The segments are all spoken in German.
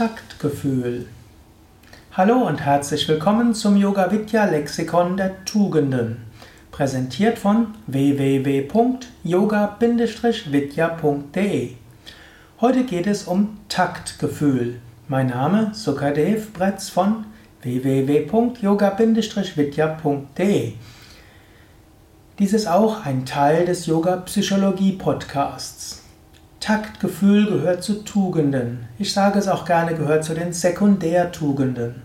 Taktgefühl. Hallo und herzlich willkommen zum Yoga Vidya Lexikon der Tugenden, präsentiert von www.yoga-vidya.de. Heute geht es um Taktgefühl. Mein Name Sukadev Bretz von www.yoga-vidya.de. Dies ist auch ein Teil des Yoga Psychologie Podcasts. Taktgefühl gehört zu Tugenden. Ich sage es auch gerne, gehört zu den Sekundärtugenden.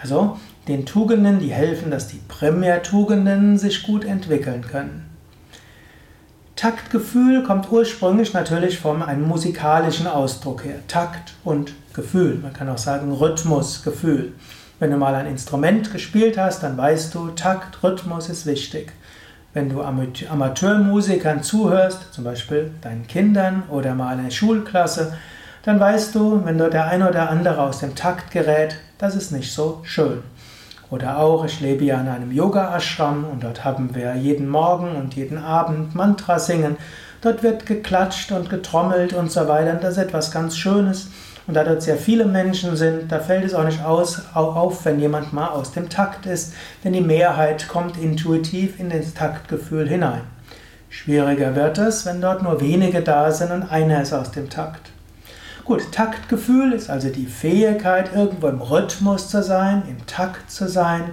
Also den Tugenden, die helfen, dass die Primärtugenden sich gut entwickeln können. Taktgefühl kommt ursprünglich natürlich von einem musikalischen Ausdruck her. Takt und Gefühl. Man kann auch sagen Rhythmus, Gefühl. Wenn du mal ein Instrument gespielt hast, dann weißt du, Takt, Rhythmus ist wichtig. Wenn du Amateurmusikern zuhörst, zum Beispiel deinen Kindern oder mal einer Schulklasse, dann weißt du, wenn dort der ein oder andere aus dem Takt gerät, das ist nicht so schön. Oder auch, ich lebe ja in einem Yoga-Ashram und dort haben wir jeden Morgen und jeden Abend Mantra singen. Dort wird geklatscht und getrommelt und so weiter. Und das ist etwas ganz Schönes. Und da dort sehr viele Menschen sind, da fällt es auch nicht aus, auch auf, wenn jemand mal aus dem Takt ist, denn die Mehrheit kommt intuitiv in das Taktgefühl hinein. Schwieriger wird es, wenn dort nur wenige da sind und einer ist aus dem Takt. Gut, Taktgefühl ist also die Fähigkeit, irgendwo im Rhythmus zu sein, im Takt zu sein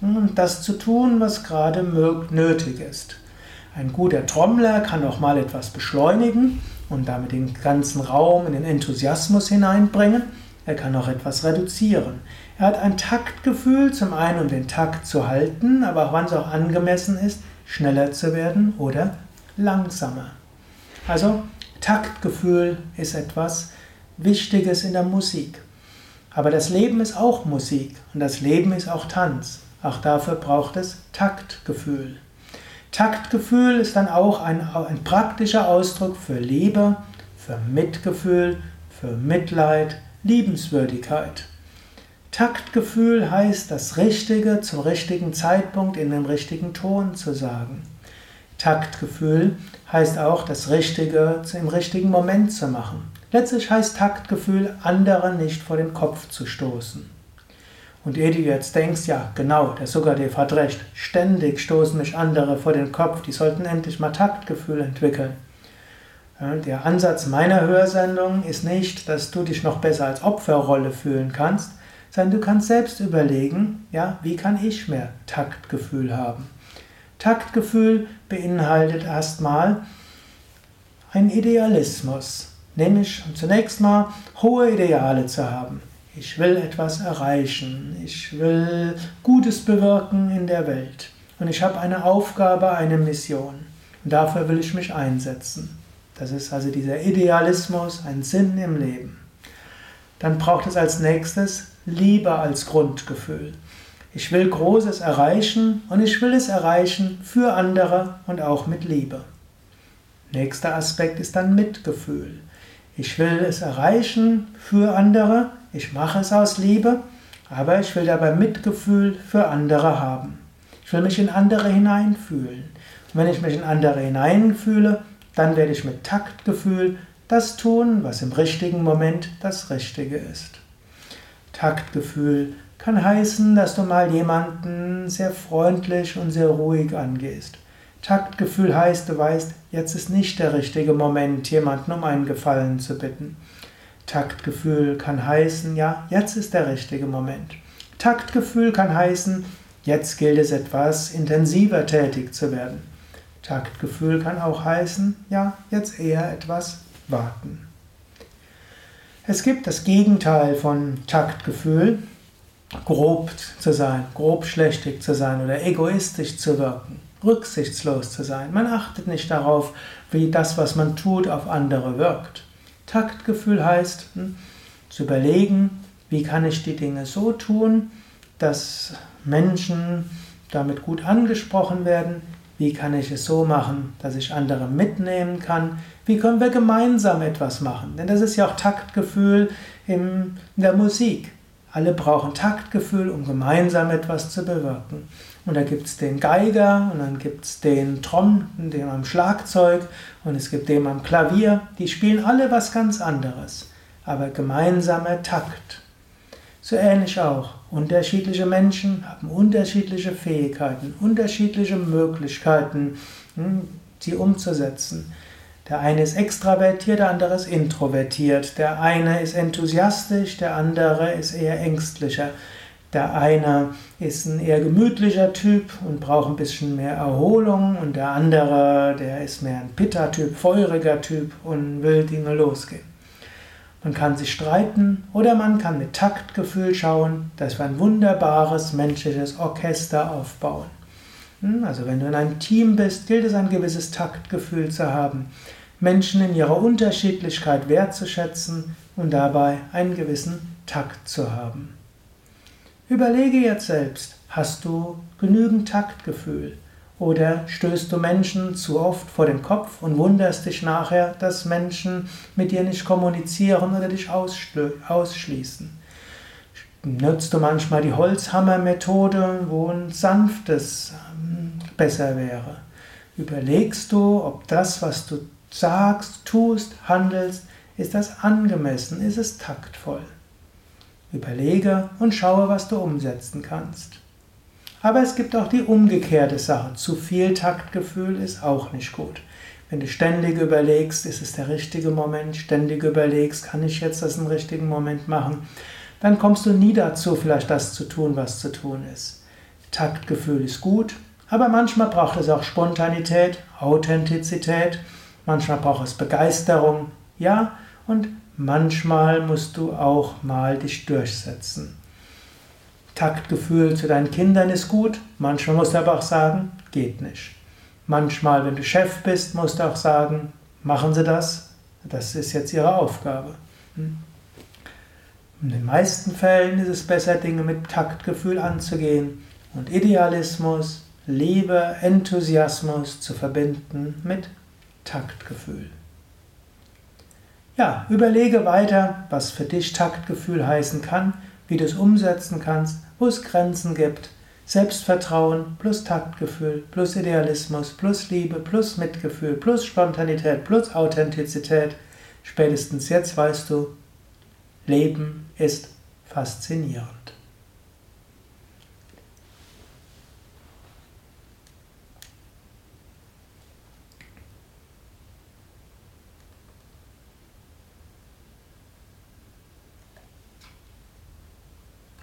und das zu tun, was gerade nötig ist. Ein guter Trommler kann auch mal etwas beschleunigen und damit den ganzen Raum in den Enthusiasmus hineinbringen. Er kann auch etwas reduzieren. Er hat ein Taktgefühl, zum einen um den Takt zu halten, aber auch wann es auch angemessen ist, schneller zu werden oder langsamer. Also Taktgefühl ist etwas Wichtiges in der Musik. Aber das Leben ist auch Musik und das Leben ist auch Tanz. Auch dafür braucht es Taktgefühl. Taktgefühl ist dann auch ein, ein praktischer Ausdruck für Liebe, für Mitgefühl, für Mitleid, Liebenswürdigkeit. Taktgefühl heißt, das Richtige zum richtigen Zeitpunkt in dem richtigen Ton zu sagen. Taktgefühl heißt auch, das Richtige im richtigen Moment zu machen. Letztlich heißt Taktgefühl, andere nicht vor den Kopf zu stoßen. Und ehe du jetzt denkst, ja, genau, der Sukadev hat recht, ständig stoßen mich andere vor den Kopf, die sollten endlich mal Taktgefühl entwickeln. Der Ansatz meiner Hörsendung ist nicht, dass du dich noch besser als Opferrolle fühlen kannst, sondern du kannst selbst überlegen, ja, wie kann ich mehr Taktgefühl haben? Taktgefühl beinhaltet erstmal einen Idealismus, nämlich zunächst mal hohe Ideale zu haben. Ich will etwas erreichen. Ich will Gutes bewirken in der Welt. Und ich habe eine Aufgabe, eine Mission. Und dafür will ich mich einsetzen. Das ist also dieser Idealismus, ein Sinn im Leben. Dann braucht es als nächstes Liebe als Grundgefühl. Ich will Großes erreichen und ich will es erreichen für andere und auch mit Liebe. Nächster Aspekt ist dann Mitgefühl. Ich will es erreichen für andere ich mache es aus Liebe, aber ich will dabei Mitgefühl für andere haben. Ich will mich in andere hineinfühlen. Und wenn ich mich in andere hineinfühle, dann werde ich mit Taktgefühl das tun, was im richtigen Moment das Richtige ist. Taktgefühl kann heißen, dass du mal jemanden sehr freundlich und sehr ruhig angehst. Taktgefühl heißt, du weißt, jetzt ist nicht der richtige Moment, jemanden um einen Gefallen zu bitten. Taktgefühl kann heißen, ja, jetzt ist der richtige Moment. Taktgefühl kann heißen, jetzt gilt es etwas intensiver tätig zu werden. Taktgefühl kann auch heißen, ja, jetzt eher etwas warten. Es gibt das Gegenteil von Taktgefühl, grob zu sein, grobschlächtig zu sein oder egoistisch zu wirken, rücksichtslos zu sein. Man achtet nicht darauf, wie das, was man tut, auf andere wirkt. Taktgefühl heißt, hm, zu überlegen, wie kann ich die Dinge so tun, dass Menschen damit gut angesprochen werden, wie kann ich es so machen, dass ich andere mitnehmen kann, wie können wir gemeinsam etwas machen. Denn das ist ja auch Taktgefühl in der Musik. Alle brauchen Taktgefühl, um gemeinsam etwas zu bewirken. Und da gibt es den Geiger und dann gibt es den Tromm, den am Schlagzeug und es gibt den am Klavier. Die spielen alle was ganz anderes. aber gemeinsamer Takt. So ähnlich auch. Unterschiedliche Menschen haben unterschiedliche Fähigkeiten, unterschiedliche Möglichkeiten, hm, sie umzusetzen. Der eine ist extravertiert, der andere ist introvertiert. Der eine ist enthusiastisch, der andere ist eher ängstlicher. Der eine ist ein eher gemütlicher Typ und braucht ein bisschen mehr Erholung und der andere, der ist mehr ein Pitta-Typ, feuriger Typ und will Dinge losgehen. Man kann sich streiten oder man kann mit Taktgefühl schauen, dass wir ein wunderbares menschliches Orchester aufbauen. Hm, also wenn du in einem Team bist, gilt es ein gewisses Taktgefühl zu haben, Menschen in ihrer Unterschiedlichkeit wertzuschätzen und dabei einen gewissen Takt zu haben. Überlege jetzt selbst, hast du genügend Taktgefühl? Oder stößt du Menschen zu oft vor den Kopf und wunderst dich nachher, dass Menschen mit dir nicht kommunizieren oder dich ausschließen? Nutzt du manchmal die Holzhammer-Methode, wo ein sanftes besser wäre? Überlegst du, ob das, was du sagst, tust, handelst, ist das angemessen, ist es taktvoll? Überlege und schaue, was du umsetzen kannst. Aber es gibt auch die umgekehrte Sache. Zu viel Taktgefühl ist auch nicht gut. Wenn du ständig überlegst, ist es der richtige Moment, ständig überlegst, kann ich jetzt das im richtigen Moment machen, dann kommst du nie dazu, vielleicht das zu tun, was zu tun ist. Taktgefühl ist gut, aber manchmal braucht es auch Spontanität, Authentizität, manchmal braucht es Begeisterung, ja, und manchmal musst du auch mal dich durchsetzen. Taktgefühl zu deinen Kindern ist gut, manchmal musst du aber auch sagen, geht nicht. Manchmal, wenn du Chef bist, musst du auch sagen, machen Sie das, das ist jetzt Ihre Aufgabe. Hm? In den meisten Fällen ist es besser, Dinge mit Taktgefühl anzugehen und Idealismus, Liebe, Enthusiasmus zu verbinden mit Taktgefühl. Ja, überlege weiter, was für dich Taktgefühl heißen kann, wie du es umsetzen kannst, wo es Grenzen gibt. Selbstvertrauen plus Taktgefühl plus Idealismus plus Liebe plus Mitgefühl plus Spontanität plus Authentizität. Spätestens jetzt weißt du, Leben ist faszinierend.